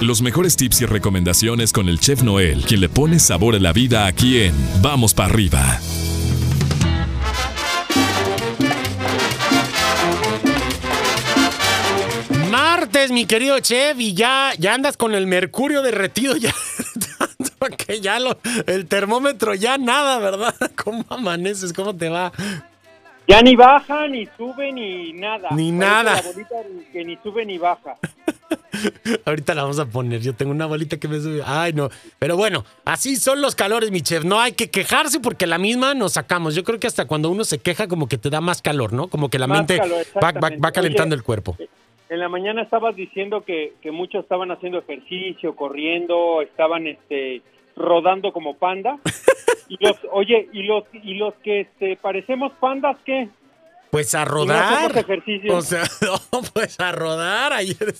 Los mejores tips y recomendaciones con el chef Noel, quien le pone sabor a la vida aquí en Vamos para arriba. Martes, mi querido chef, y ya, ya andas con el mercurio derretido, ya que ya lo, el termómetro ya nada, ¿verdad? ¿Cómo amaneces? ¿Cómo te va? Ya ni baja, ni sube, ni nada. Ni Parece nada. La bolita que ni sube ni baja. Ahorita la vamos a poner. Yo tengo una bolita que me sube. Ay, no. Pero bueno, así son los calores, mi chef. No hay que quejarse porque la misma nos sacamos. Yo creo que hasta cuando uno se queja, como que te da más calor, ¿no? Como que la Más mente calor, va, va- va calentando Oye, el cuerpo. En la mañana estabas diciendo que, que muchos estaban haciendo ejercicio, corriendo, estaban este rodando como panda. Y los, oye, y los y los que este parecemos pandas, ¿qué? Pues a no rodar. ejercicio. O sea, no, pues a rodar. Ayer.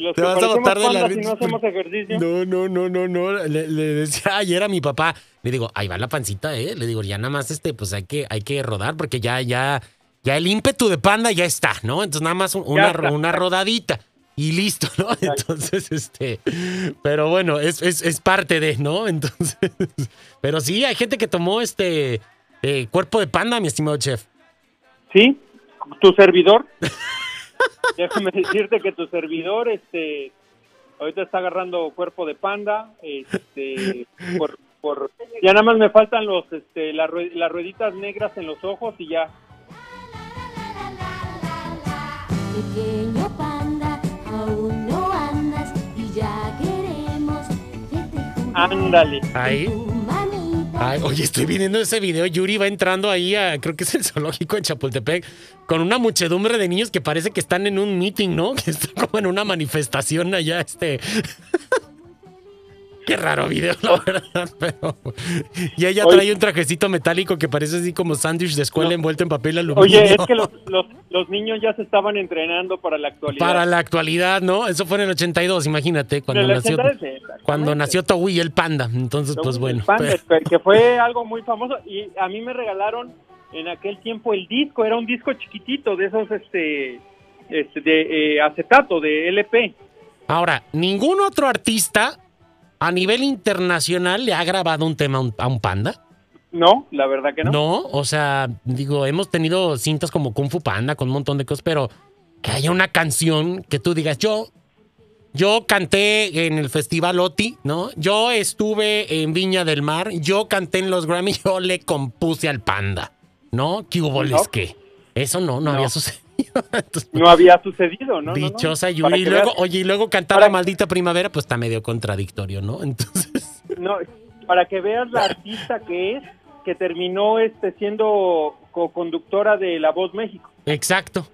Los te vas a botar de la risa no hacemos porque- ejercicio. No, no, no, no, no. Le, le decía ayer a mi papá, le digo, ahí va la pancita, ¿eh? Le digo, ya nada más este, pues hay que, hay que rodar porque ya, ya, ya el ímpetu de panda ya está, ¿no? Entonces nada más un- una, una rodadita. Y listo, ¿no? Entonces, este, pero bueno, es, es, es parte de, ¿no? Entonces, pero sí, hay gente que tomó este eh, cuerpo de panda, mi estimado chef. ¿Sí? ¿Tu servidor? Déjame decirte que tu servidor, este, ahorita está agarrando cuerpo de panda, este, por, por, ya nada más me faltan los, este, las, las rueditas negras en los ojos y ya. Pequeño panda, aún no andas y ya queremos Ándale. Ahí. Ay, oye, estoy viendo ese video. Yuri va entrando ahí a, creo que es el zoológico en Chapultepec, con una muchedumbre de niños que parece que están en un meeting, ¿no? Que están como en una manifestación allá, este. Qué raro video, la verdad, pero. Y ella Oye. trae un trajecito metálico que parece así como sándwich de escuela No. envuelto en papel aluminio. Oye, es que los, los, los niños ya se estaban entrenando para la actualidad. Para la actualidad, ¿no? Eso fue en el 82, imagínate, cuando el nació. 82, exactamente. Cuando nació Togui el panda. Entonces, pues bueno. Pan, pero- este, que fue algo muy famoso y a mí me regalaron en aquel tiempo el disco, era un disco chiquitito de esos, este, este de eh, acetato, de LP. Ahora, ningún otro artista a nivel internacional le ha grabado un tema a un, panda. No, la verdad que no. No, o sea, digo, hemos tenido cintas como Kung Fu Panda con un montón de cosas, pero que haya una canción que tú digas, yo, yo canté en el Festival OTI, ¿no? Yo estuve en Viña del Mar, yo canté en los Grammy, yo le compuse al panda, ¿no? ¿Qué hubo les qué? Eso no, no, No. había sucedido. Entonces, No había sucedido, ¿no? no, no. Dichosa Yuri. Y luego, veas- oye, y luego cantar para- la maldita primavera, pues está medio contradictorio, ¿no? Entonces. no, para que veas la artista que es, que terminó este siendo co-conductora de La Voz México, Exacto.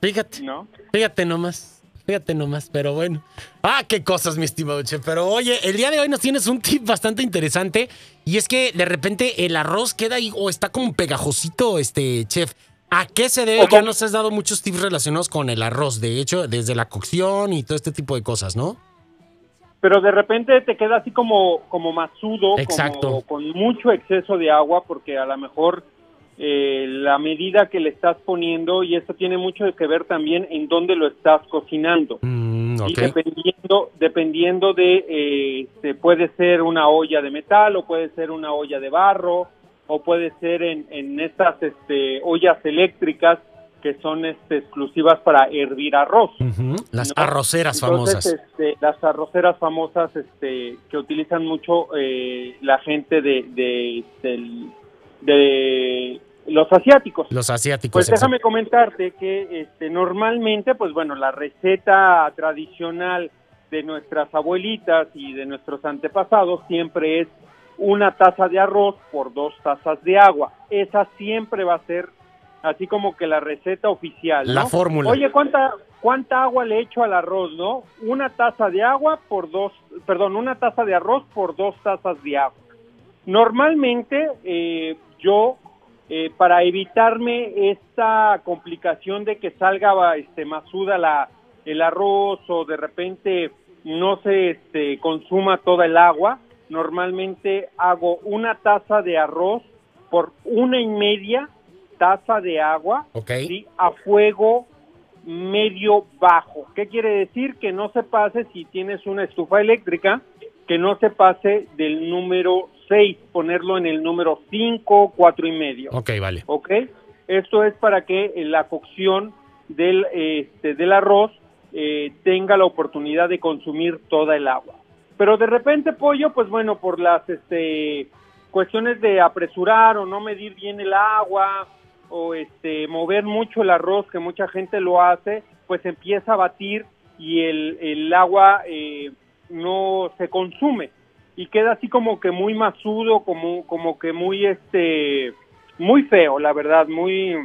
Fíjate, ¿no? fíjate nomás. Fíjate nomás, pero bueno. Ah, qué cosas, mi estimado chef. Pero oye, el día de hoy nos tienes un tip bastante interesante. Y es que de repente el arroz queda ahí o está como pegajosito, este chef. ¿A qué se debe? Ya nos has dado muchos tips relacionados con el arroz. De hecho, desde la cocción y todo este tipo de cosas, ¿no? Pero de repente te queda así como, como masudo, Exacto. como con mucho exceso de agua, porque a lo mejor eh, la medida que le estás poniendo, y esto tiene mucho que ver también en dónde lo estás cocinando. Mm, Y ok. dependiendo, dependiendo de, eh, este, puede ser una olla de metal o puede ser una olla de barro o puede ser en, en estas este, ollas eléctricas que son este, exclusivas para hervir arroz. Ujú, Las ¿no? arroceras Entonces, famosas. este, las arroceras famosas este, que utilizan mucho eh, la gente de, de, del- de los asiáticos. Los asiáticos. Pues exacto. déjame comentarte que este, normalmente, pues bueno, la receta tradicional de nuestras abuelitas y de nuestros antepasados siempre es una taza de arroz por dos tazas de agua. Esa siempre va a ser así como que la receta oficial. ¿no? La fórmula. Oye, ¿cuánta, ¿cuánta agua le echo al arroz, no? Una taza de agua por dos, perdón, una taza de arroz por dos tazas de agua. Normalmente eh, yo, eh, para evitarme esta complicación de que salga este, masuda la, el arroz o de repente no se este, consuma toda el agua, normalmente hago una taza de arroz por una y media taza de agua Ok. ¿sí? a fuego medio bajo. ¿Qué quiere decir? Que no se pase si tienes una estufa eléctrica, que no se pase del número 6, ponerlo en el número 5, 4 y medio. Ok, vale. ¿ok? Esto es para que la cocción del, este, del arroz eh, tenga la oportunidad de consumir toda el agua. Pero de repente, pollo, pues bueno, por las este, cuestiones de apresurar o no medir bien el agua o este, mover mucho el arroz, que mucha gente lo hace, pues empieza a batir y el, el agua eh, no se consume y queda así como que muy masudo, como, como que muy este muy feo, la verdad, muy,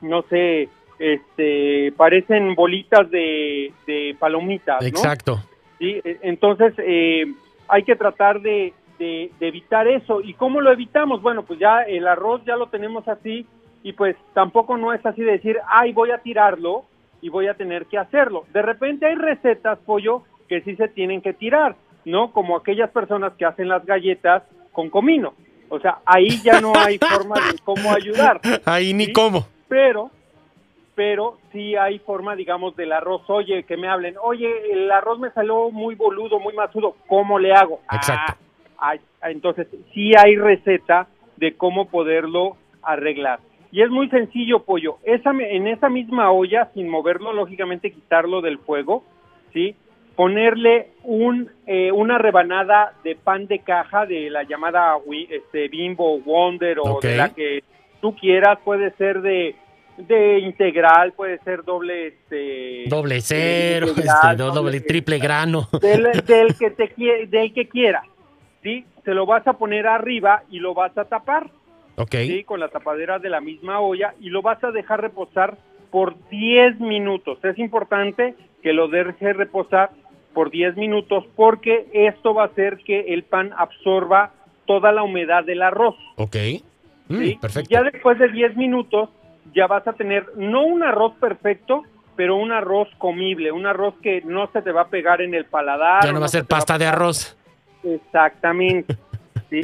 no sé, este, parecen bolitas de, palomitas. Exacto. ¿Sí? E- Entonces, eh, hay que tratar de, de- de evitar eso. ¿Y cómo lo evitamos? Bueno, pues ya el arroz ya lo tenemos así y pues tampoco no es así de decir, ay, voy a tirarlo y voy a tener que hacerlo. De repente hay recetas, pollo, que sí se tienen que tirar, ¿no? Como aquellas personas que hacen las galletas con comino. O sea, ahí ya no hay forma de cómo ayudar Ahí ni cómo. pero pero sí hay forma, digamos, del arroz. Oye, que me hablen, oye, el arroz me salió muy boludo, muy masudo, ¿cómo le hago? Exacto. Ah, ah, entonces, sí hay receta de cómo poderlo arreglar. Y es muy sencillo, pollo. Esa, en esa misma olla, sin moverlo, lógicamente quitarlo del fuego, ¿sí? Ponerle un, eh, una rebanada de pan de caja de la llamada este, Bimbo Wonder o de la que tú quieras, puede ser de, de integral, puede ser doble, este, Doble cero, integral, este, do- doble, triple grano. del, del que te del que quieras, ¿sí? Se lo vas a poner arriba y lo vas a tapar, Ok. ¿sí? Con la tapadera de la misma olla y lo vas a dejar reposar por 10 minutos. Es importante que lo dejes reposar por 10 minutos porque esto va a hacer que el pan absorba toda la humedad del arroz. Ok. Mm, ¿sí? perfecto. Ya después de 10 minutos ya vas a tener no un arroz perfecto, pero un arroz comible, un arroz que no se te va a pegar en el paladar. Ya no va a se ser pasta de arroz. Exactamente. ¿sí?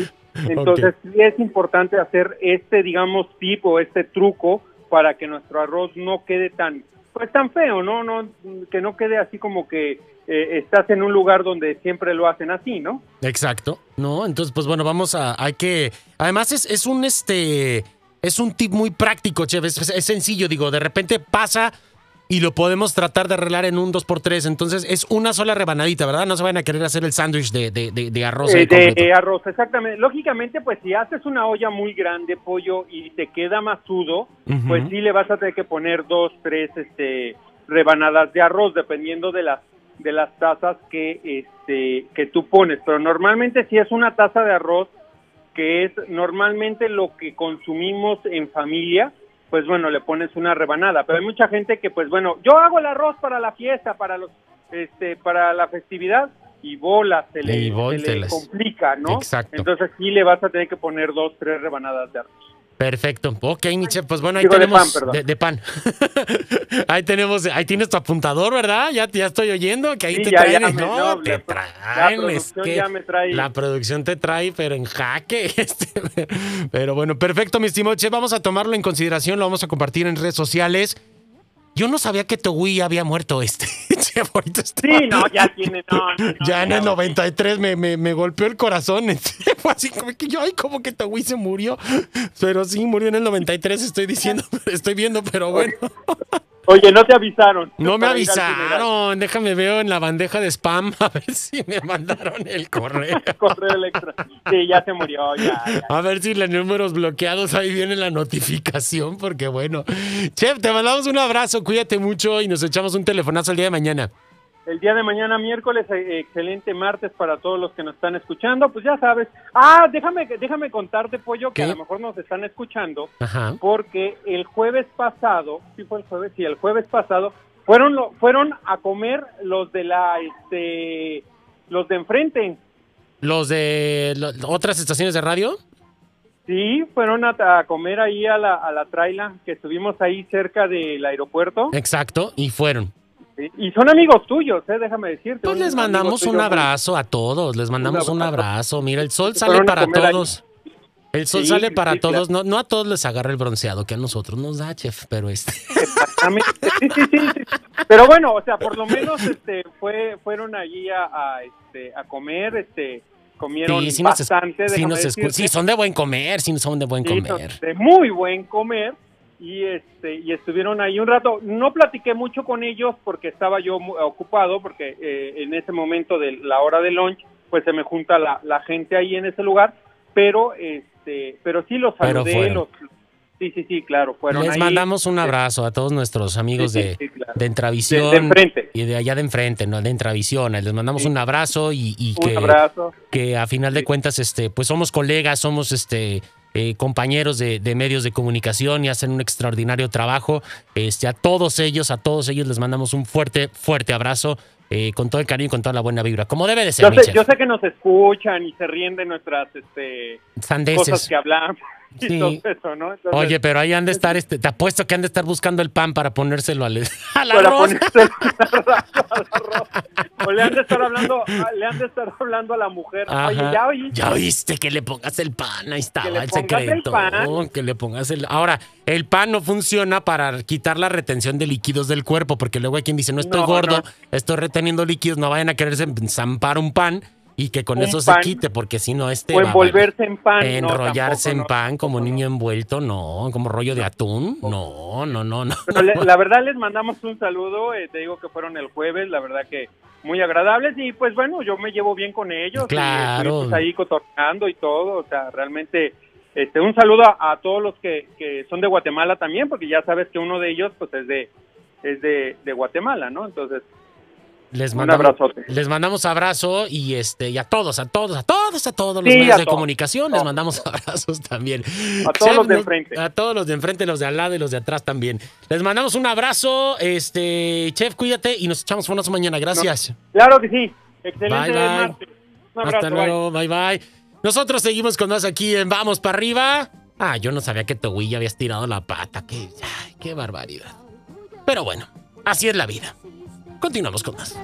Entonces sí es importante hacer este, digamos, tipo, este truco para que nuestro arroz no quede tan, pues tan feo, ¿no? no que no quede así como que eh, estás en un lugar donde siempre lo hacen así, ¿no? Exacto. No, entonces, pues bueno, vamos a. Hay que. Además, es, es un este. Es un tip muy práctico, chef. Es, es sencillo, digo, de repente pasa y lo podemos tratar de arreglar en un 2x3. Entonces, es una sola rebanadita, ¿verdad? No se van a querer hacer el sándwich de, de, de- de arroz. ahí Eh, de eh, arroz, exactamente. Lógicamente, pues si haces una olla muy grande, pollo, y te queda masudo, Ujú. pues sí le vas a tener que poner dos, tres, este, rebanadas de arroz, dependiendo de las de las tazas que este que tú pones. Pero normalmente si es una taza de arroz, que es normalmente lo que consumimos en familia, pues bueno, le pones una rebanada. Pero hay mucha gente que, pues bueno, yo hago el arroz para la fiesta, para los, este, para la festividad y bola se le, Y se le complica, ¿no? Exacto. Entonces sí le vas a tener que poner dos, tres rebanadas de arroz. Perfecto. Ok, chef, pues bueno, ahí Digo, de tenemos. pan, de, pan. ahí tenemos, ahí tienes tu apuntador, ¿verdad? Ya, ya estoy oyendo que ahí Sí, te ya, traen. ya me- no, no, te la- traen. la es que ya me trae- La producción te trae, pero en jaque. este, pero bueno, perfecto, mi estimado chef. Vamos a tomarlo en consideración, lo vamos a compartir en redes sociales. Yo no sabía que Togui había muerto este. Sí, no, ya tiene, no, no, no, ya en el no. 93 me, me, me golpeó el corazón. Fue así como que yo, ay, como que Togui se murió. Pero sí, murió en el 93, estoy diciendo, estoy viendo, pero bueno. Oye, no te avisaron. No me avisaron. Déjame veo en la bandeja de spam a ver si me mandaron el correo. Correo electrónico. Sí, ya se murió, ya, ya. A ver si los números bloqueados ahí viene la notificación, porque bueno. Chef, te mandamos un abrazo, cuídate mucho y nos echamos un telefonazo el día de mañana. El día de mañana, miércoles, eh, excelente martes para todos los que nos están escuchando. Pues ya sabes. Ah, déjame, déjame contarte, Pollo, que a lo mejor nos están escuchando. Ajá. porque el jueves pasado, sí fue el jueves, sí, el jueves pasado, fueron lo- fueron a comer los de la, este, los de enfrente, Los de lo- otras estaciones de radio. sí, fueron a, a comer ahí a la, a la traila, que estuvimos ahí cerca del aeropuerto, Exacto, y fueron. ¿Sí? y son amigos tuyos, eh, déjame decirte. Pues les mandamos un abrazo a todos, les mandamos un abrazo. abrazo. Mira, el sol sale para ahí. todos. El sol Sí, sale para sí, todos, no, no a todos les agarra el bronceado, que a nosotros nos da, chef, pero este. Sí, sí, sí, sí. Pero bueno, o sea, por lo menos este fue fueron allí a, a, este a comer, este comieron Sí, sí nos, bastante, sí, nos decirte. sí, son de buen comer, sí, son de buen Sí, comer. de muy buen comer y este y estuvieron ahí un rato. No platiqué mucho con ellos porque estaba yo ocupado porque eh, en ese momento de la hora de lunch pues se me junta la, la gente ahí en ese lugar, pero este pero sí los saludé, los sí sí sí claro fueron Les ahí. mandamos un abrazo a todos nuestros amigos Sí, de, sí, claro. de Entravisión. De- de enfrente. Y de allá de enfrente, ¿no? De Entravisión. Les mandamos Sí. un abrazo y, y Un que, abrazo. que a final de cuentas, este, pues somos colegas, somos este. Eh, compañeros de, de medios de comunicación y hacen un extraordinario trabajo. Este, a todos ellos, a todos ellos les mandamos un fuerte, fuerte abrazo eh, con todo el cariño y con toda la buena vibra. Como debe de ser, Yo sé, chef. yo sé que nos escuchan y se ríen de nuestras este Sandeces. cosas que hablamos y Sí. todo eso, ¿no? Entonces, Oye, pero ahí han de estar, este, te apuesto que han de estar buscando el pan para ponérselo al, para arroz al arroz. O le han de estar hablando, a- le han de estar hablando a la mujer. Oye, ya oí. Ya oíste que le pongas el pan, ahí estaba Que le el secreto. pan. Que le pongas el. Ahora, el pan no funciona para quitar la retención de líquidos del cuerpo, porque luego hay quien dice, no estoy No, gordo, no. estoy reteniendo líquidos, no vayan a quererse zampar un pan y que con eso pan. se quite, porque si no, este. O envolverse en pan. valer. no, Enrollarse tampoco, en no, pan como niño no. envuelto, no, como rollo de atún, no, no, no, no. Pero le- la verdad les mandamos un saludo, eh, te digo que fueron el jueves, la verdad que muy agradables y pues bueno, yo me llevo bien con ellos. y Claro. estuvimos ahí cotorreando y todo, o sea, realmente este un saludo a, a todos los que, que son de Guatemala también, porque ya sabes que uno de ellos pues es de es de, de Guatemala, ¿no? Entonces, Les un mandamos, abrazote. les mandamos abrazo y este y a todos, a todos, a todos, a todos los Sí, medios de todos, comunicación les mandamos abrazos también. A todos los de enfrente. A todos los de enfrente, los de al lado y los de atrás también. Les mandamos un abrazo, este chef, cuídate y nos echamos buenas mañana. Gracias. Claro que sí. Excelente Bye, bye. martes. Un abrazo, Hasta bye. luego, bye bye. Nosotros seguimos con más aquí en Vamos para arriba. Ah, yo no sabía que Togui ya habías tirado la pata. Qué, ay, qué barbaridad. Pero bueno, así es la vida. Continuamos con más.